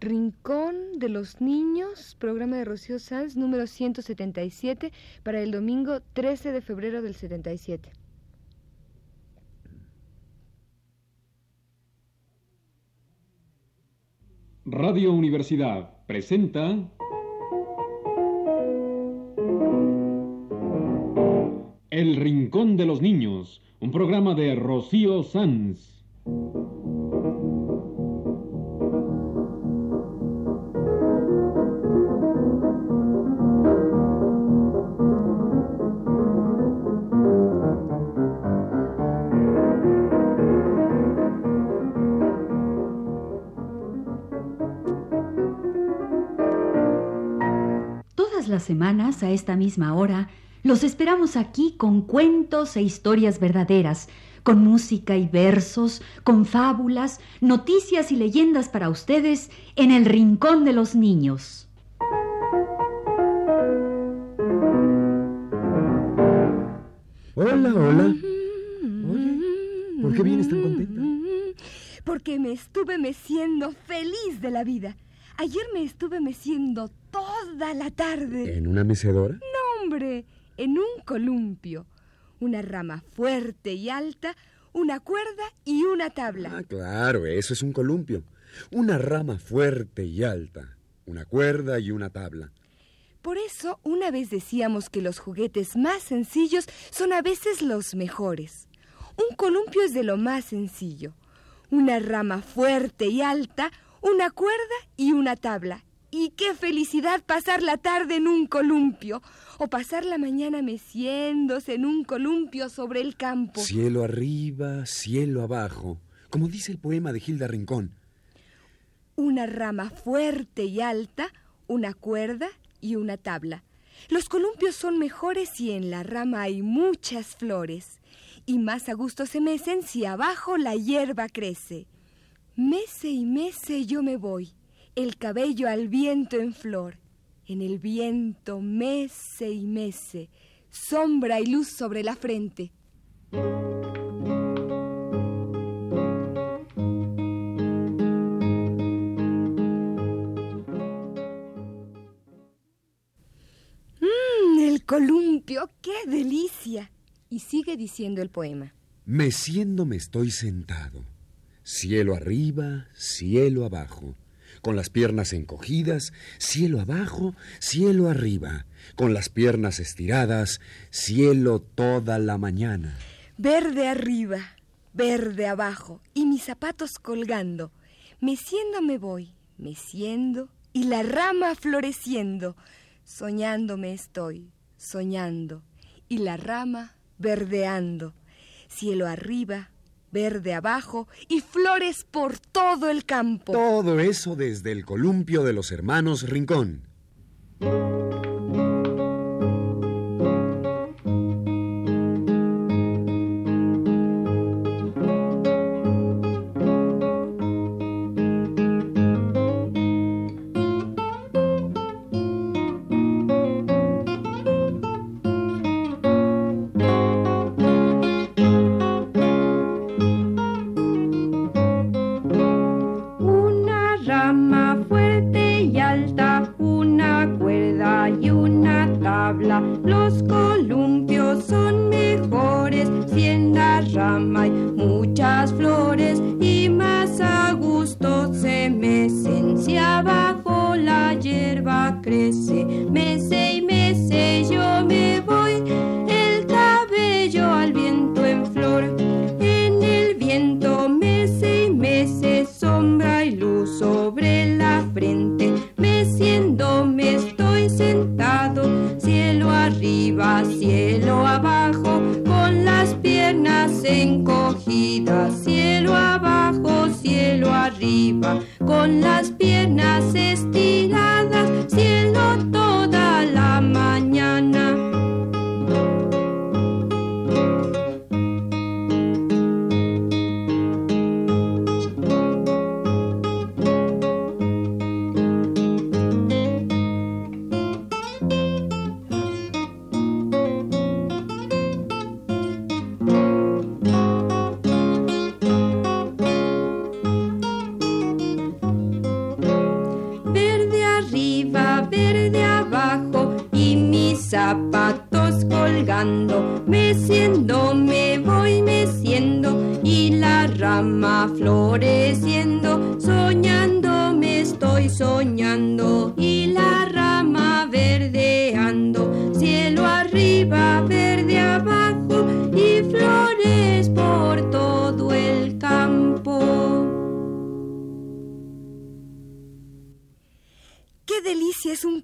Rincón de los Niños, programa de Rocío Sanz, número 177, para el domingo 13 de febrero del 77. Radio Universidad presenta El Rincón de los Niños, un programa de Rocío Sanz. Todas las semanas, a esta misma hora, los esperamos aquí con cuentos e historias verdaderas, con música y versos, con fábulas, noticias y leyendas para ustedes en el Rincón de los Niños. Hola, hola. Oye, ¿por qué vienes tan contenta? Porque me estuve meciendo feliz de la vida. Ayer me estuve meciendo toda la tarde. ¿En una mecedora? No, hombre, en un columpio. Una rama fuerte y alta, una cuerda y una tabla. Ah, claro, eso es un columpio. Una rama fuerte y alta, una cuerda y una tabla. Por eso una vez decíamos que los juguetes más sencillos son a veces los mejores. Un columpio es de lo más sencillo. Una rama fuerte y alta, una cuerda y una tabla. Y qué felicidad pasar la tarde en un columpio o pasar la mañana meciéndose en un columpio sobre el campo. Cielo arriba, cielo abajo, como dice el poema de Gilda Rincón. Una rama fuerte y alta, una cuerda y una tabla. Los columpios son mejores si en la rama hay muchas flores, y más a gusto se mecen si abajo la hierba crece. Mece y mece yo me voy, el cabello al viento en flor. En el viento mece y mece, sombra y luz sobre la frente. ¡Mmm! El columpio, qué delicia. Y sigue diciendo el poema. Meciendo me estoy sentado. Cielo arriba, cielo abajo. Con las piernas encogidas, cielo abajo, cielo arriba. Con las piernas estiradas, cielo toda la mañana. Verde arriba, verde abajo, y mis zapatos colgando. Meciendo me voy, meciendo, y la rama floreciendo. Soñando me estoy, soñando, y la rama verdeando. Cielo arriba, verde abajo y flores por todo el campo. Todo eso desde el columpio de los hermanos Rincón.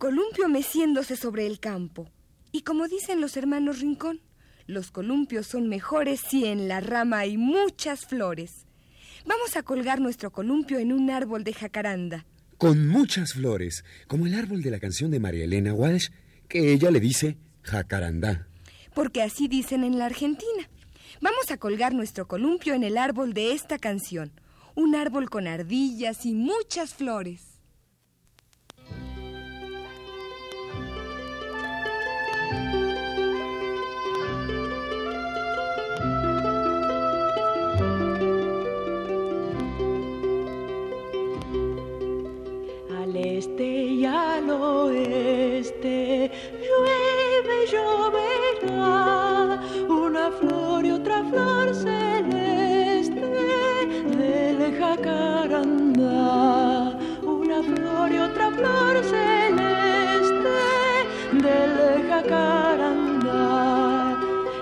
Columpio meciéndose sobre el campo. Y como dicen los hermanos Rincón, los columpios son mejores si en la rama hay muchas flores. Vamos a colgar nuestro columpio en un árbol de jacaranda. Con muchas flores, como el árbol de la canción de María Elena Walsh, que ella le dice jacarandá. Porque así dicen en la Argentina. Vamos a colgar nuestro columpio en el árbol de esta canción. Un árbol con ardillas y muchas flores.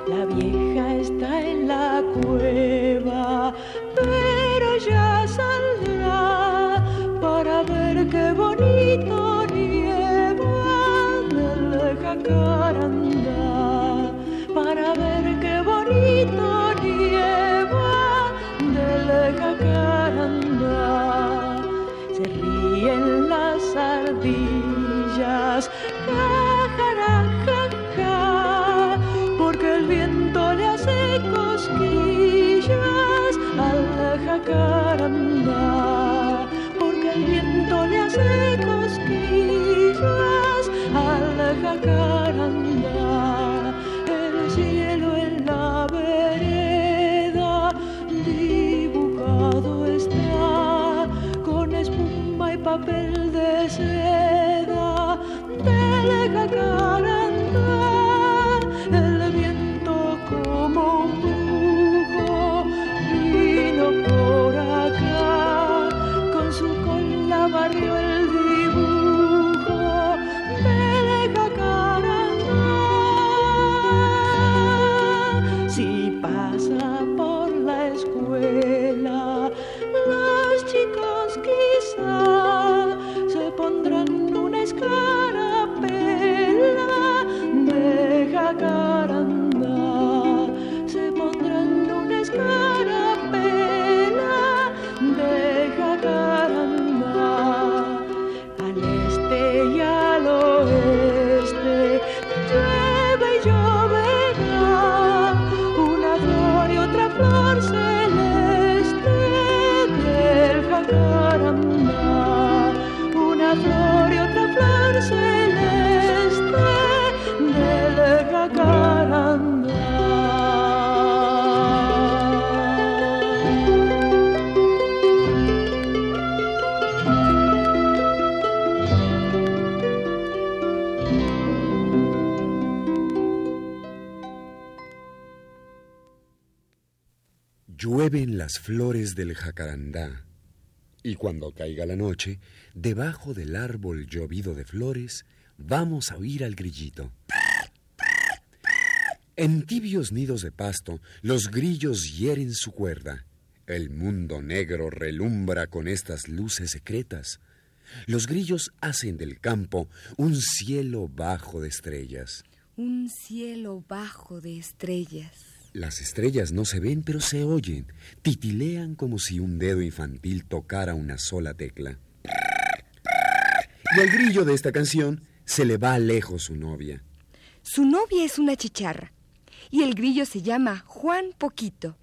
La vieja está en la cueva, papel de seda las flores del jacarandá, y cuando caiga la noche, debajo del árbol llovido de flores, vamos a oír al grillito. En tibios nidos de pasto, los grillos hieren su cuerda. El mundo negro relumbra con estas luces secretas. Los grillos hacen del campo un cielo bajo de estrellas. Un cielo bajo de estrellas. Las estrellas no se ven, pero se oyen. Titilean como si un dedo infantil tocara una sola tecla. Y al grillo de esta canción se le va lejos su novia. Su novia es una chicharra y el grillo se llama Juan Poquito.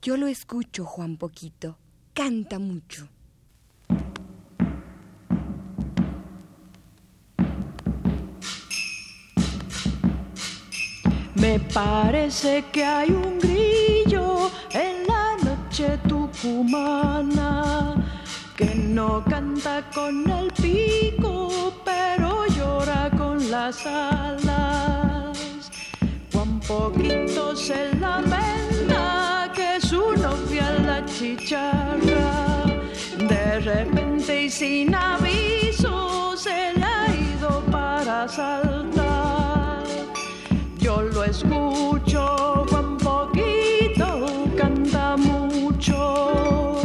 Yo lo escucho, Juan Poquito. Canta mucho. Me parece que hay un grillo en la noche tucumana que no canta con el pico, pero llora con las alas. Juan poquito se lamenta que su novia la chicharra de repente y sin aviso se le ha ido para saltar. Escucho un poquito, canta mucho.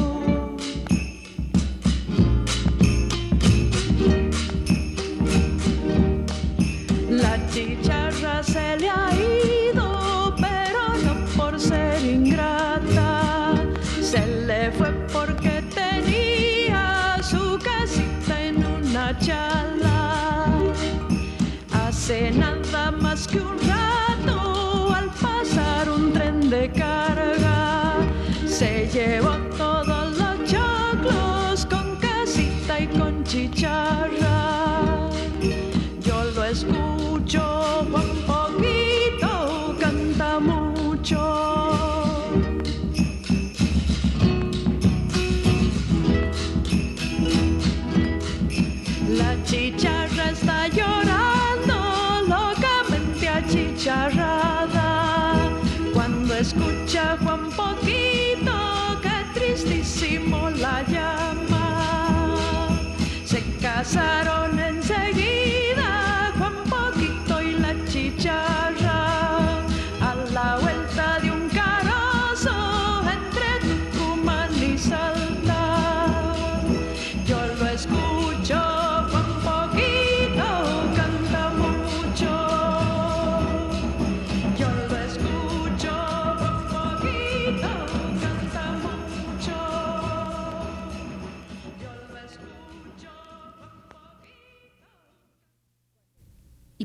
La chicharra se le ha ido, pero no por ser ingrata. Se le fue porque tenía su casita en una chala. Hace nada más que un Se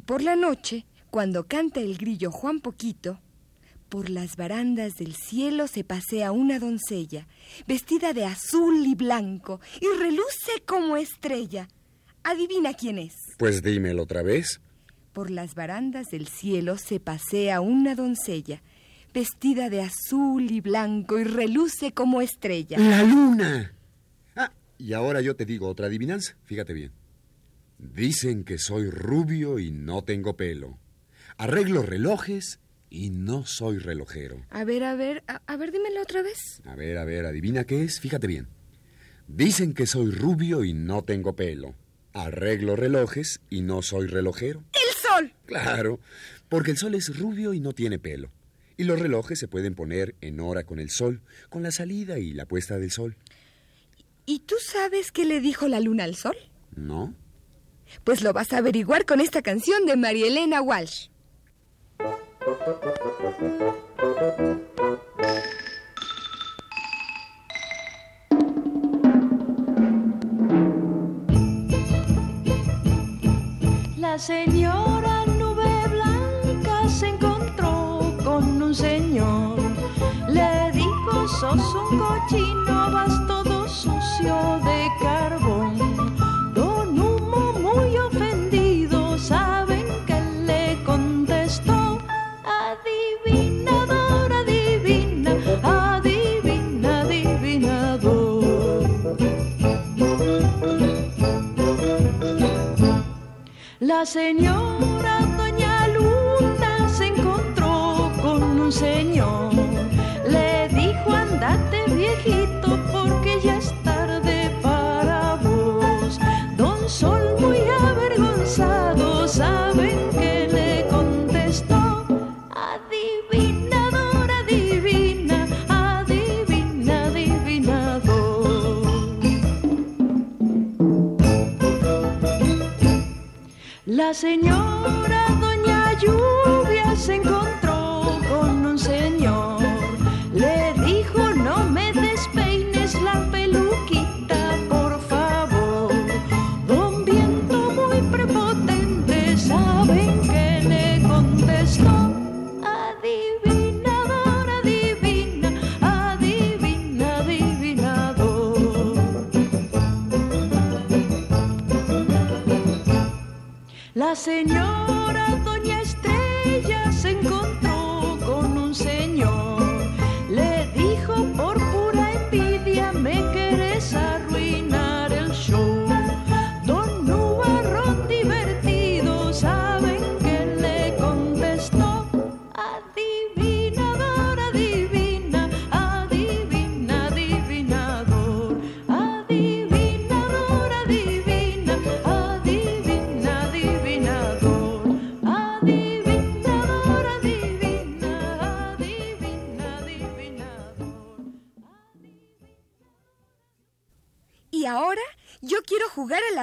por la noche, cuando canta el grillo Juan Poquito, por las barandas del cielo se pasea una doncella, vestida de azul y blanco, y reluce como estrella. Adivina quién es. Pues dímelo otra vez. Por las barandas del cielo se pasea una doncella, vestida de azul y blanco, y reluce como estrella. La luna. Ah, y ahora yo te digo otra adivinanza. Fíjate bien. Dicen que soy rubio y no tengo pelo. Arreglo relojes y no soy relojero. A ver, a ver, a, a ver, dímelo otra vez. A ver, a ver, adivina qué es. Fíjate bien. Dicen que soy rubio y no tengo pelo. Arreglo relojes y no soy relojero. ¡El sol! Claro, porque el sol es rubio y no tiene pelo. Y los relojes se pueden poner en hora con el sol, con la salida y la puesta del sol. ¿Y tú sabes qué le dijo la luna al sol? ¿No? Pues lo vas a averiguar con esta canción de María Elena Walsh. La señora nube blanca se encontró con un señor. Le dijo, sos un cochino, vas La señora Doña Luna se encontró con un señor. Le dijo, andate viejito porque ya es tarde para vos. Don Sol muy avergonzado, ¿saben La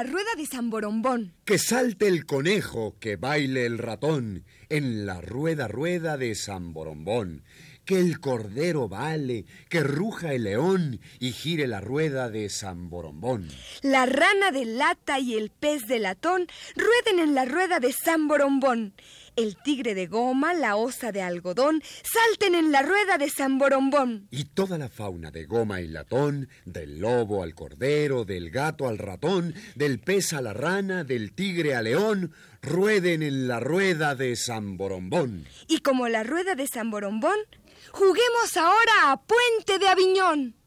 rueda de San Borombón. Que salte el conejo, que baile el ratón en la rueda rueda de San Borombón. Que el cordero vale, que ruja el león y gire la rueda de San Borombón. La rana de lata y el pez de latón rueden en la rueda de San Borombón. El tigre de goma, la osa de algodón, salten en la rueda de San Borombón. Y toda la fauna de goma y latón, del lobo al cordero, del gato al ratón, del pez a la rana, del tigre al león, rueden en la rueda de San Borombón. Y como la rueda de San Borombón, juguemos ahora a Puente de Aviñón.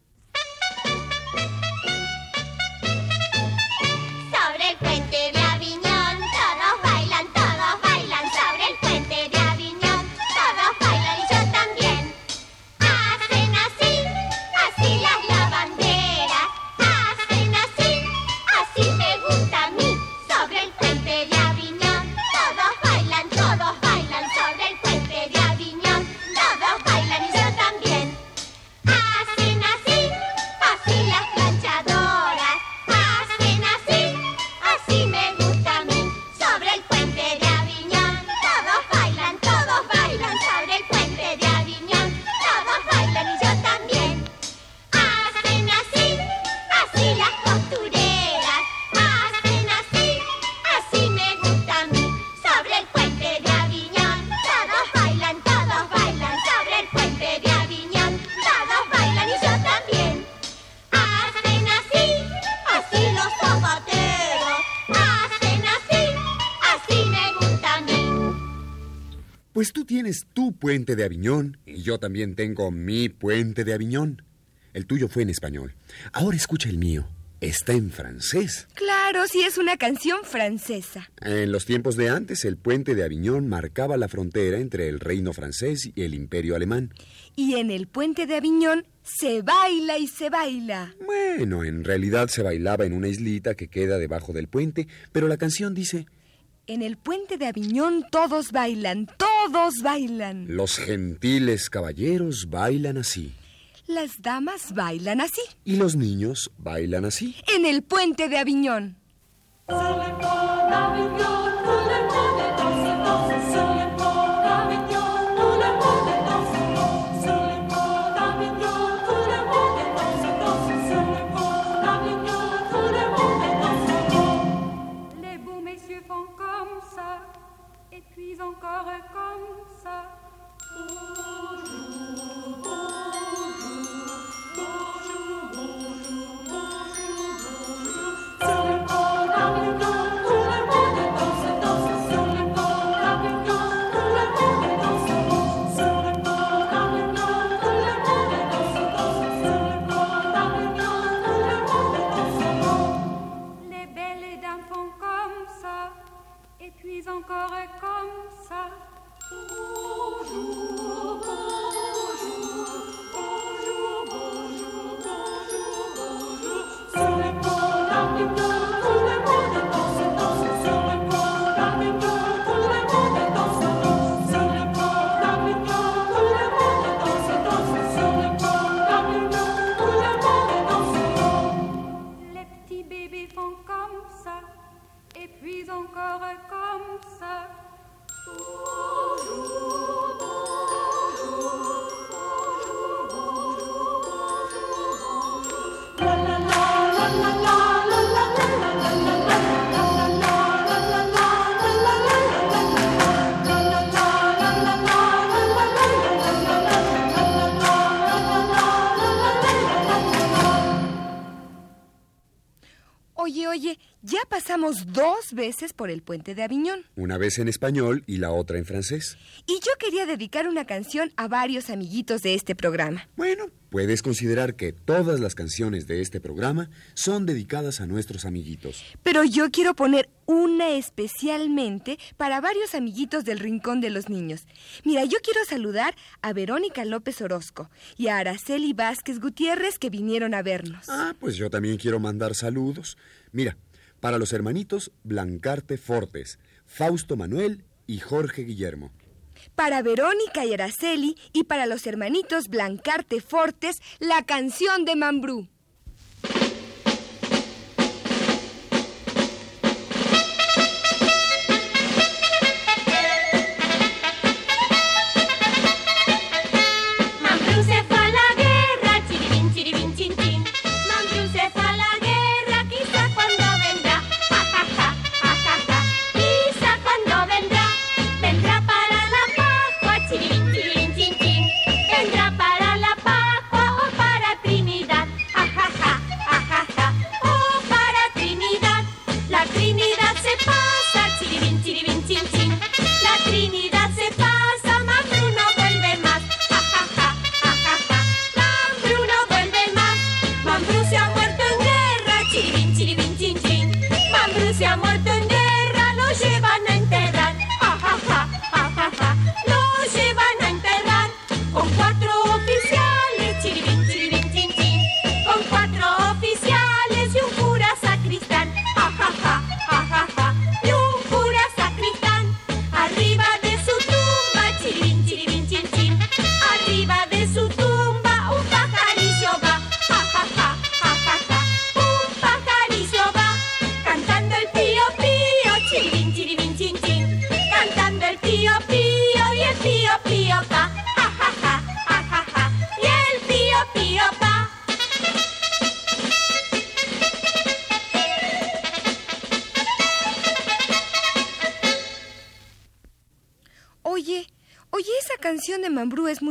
Puente de Aviñón y yo también tengo mi puente de Aviñón. El tuyo fue en español. Ahora escucha el mío. Está en francés. Claro, si es una canción francesa. En los tiempos de antes, el puente de Aviñón marcaba la frontera entre el reino francés y el imperio alemán. Y en el Puente de Aviñón se baila y se baila. Bueno, en realidad se bailaba en una islita que queda debajo del puente, pero la canción dice, En el Puente de Aviñón todos bailan, todos bailan. los gentiles caballeros bailan así, Las damas bailan así. y los niños bailan así. En el Puente de Aviñón. Les veces por el Puente de Aviñón. Una vez en español y la otra en francés. Y yo quería dedicar una canción a varios amiguitos de este programa. Bueno, puedes considerar que todas las canciones de este programa son dedicadas a nuestros amiguitos. Pero yo quiero poner una especialmente para varios amiguitos del Rincón de los Niños. Mira, yo quiero saludar a Verónica López Orozco y a Araceli Vázquez Gutiérrez que vinieron a vernos. Ah, pues yo también quiero mandar saludos. Mira, para los hermanitos Blancarte Fortes, Fausto Manuel y Jorge Guillermo. Para Verónica y Araceli y para los hermanitos Blancarte Fortes, la canción de Mambrú.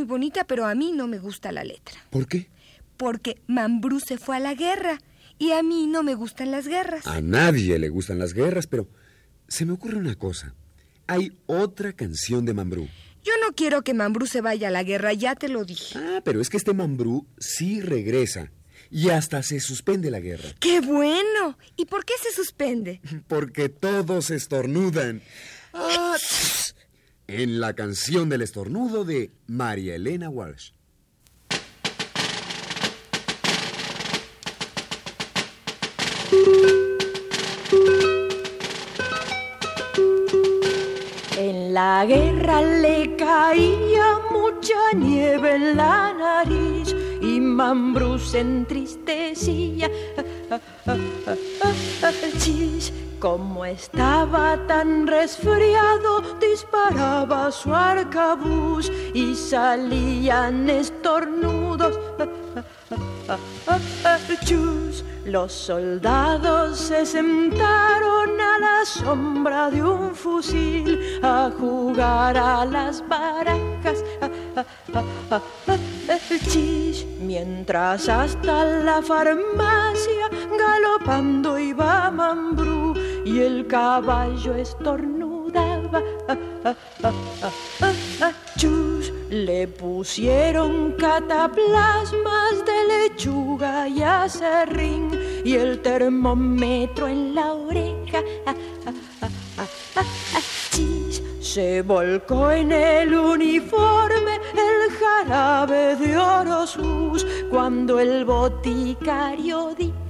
Muy bonita, pero a mí no me gusta la letra. ¿Por qué? Porque Mambrú se fue a la guerra y a mí no me gustan las guerras. A nadie le gustan las guerras, pero se me ocurre una cosa. Hay otra canción de Mambrú. Yo no quiero que Mambrú se vaya a la guerra, ya te lo dije. Ah, pero es que este Mambrú sí regresa. Y hasta se suspende la guerra. ¡Qué bueno! ¿Y por qué se suspende? Porque todos estornudan. Ah. En la canción del estornudo de María Elena Walsh. En la guerra le caía mucha nieve en la nariz y Mambrú se entristecía. Como estaba tan resfriado, disparaba su arcabuz y salían estornudos. Los soldados se sentaron a la sombra de un fusil a jugar a las barajas. Mientras hasta la farmacia galopando iba Mambrú y el caballo estornudaba. Chus, le pusieron cataplasmas de lechuga y acerrín y el termómetro en la oreja. Chis, se volcó en el uniforme el jarabe de Orosus cuando el boticario dijo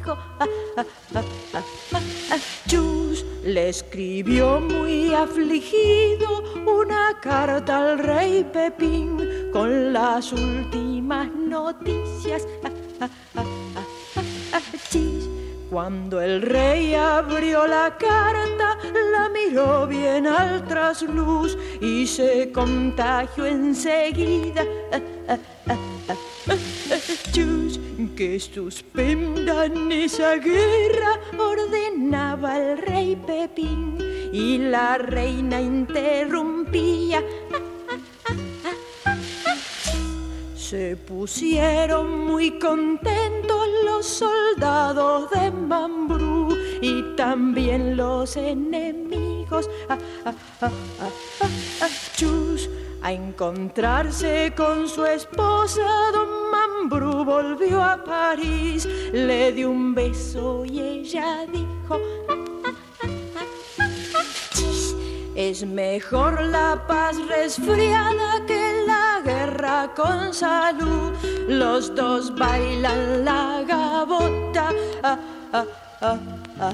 Chus le escribió muy afligido una carta al rey Pepín con las últimas noticias. Chis, cuando el rey abrió la carta, la miró bien al trasluz y se contagió enseguida. Que suspendan esa guerra, ordenaba el rey Pepín y la reina interrumpía. Se pusieron muy contentos los soldados de Mambrú y también los enemigos. Ah, ah, ah, Chus, a encontrarse con su esposa, don Mambrú volvió a París, le dio un beso y ella dijo. "Chis, Es mejor la paz resfriada que la guerra con salud. Los dos bailan la gabota. Ah, ah, ah,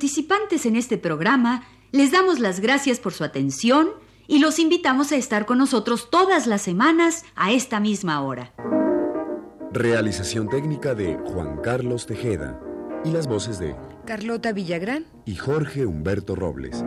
Participantes en este programa les damos las gracias por su atención y los invitamos a estar con nosotros todas las semanas a esta misma hora. Realización técnica de Juan Carlos Tejeda. y las voces de Carlota Villagrán. y Jorge Humberto Robles.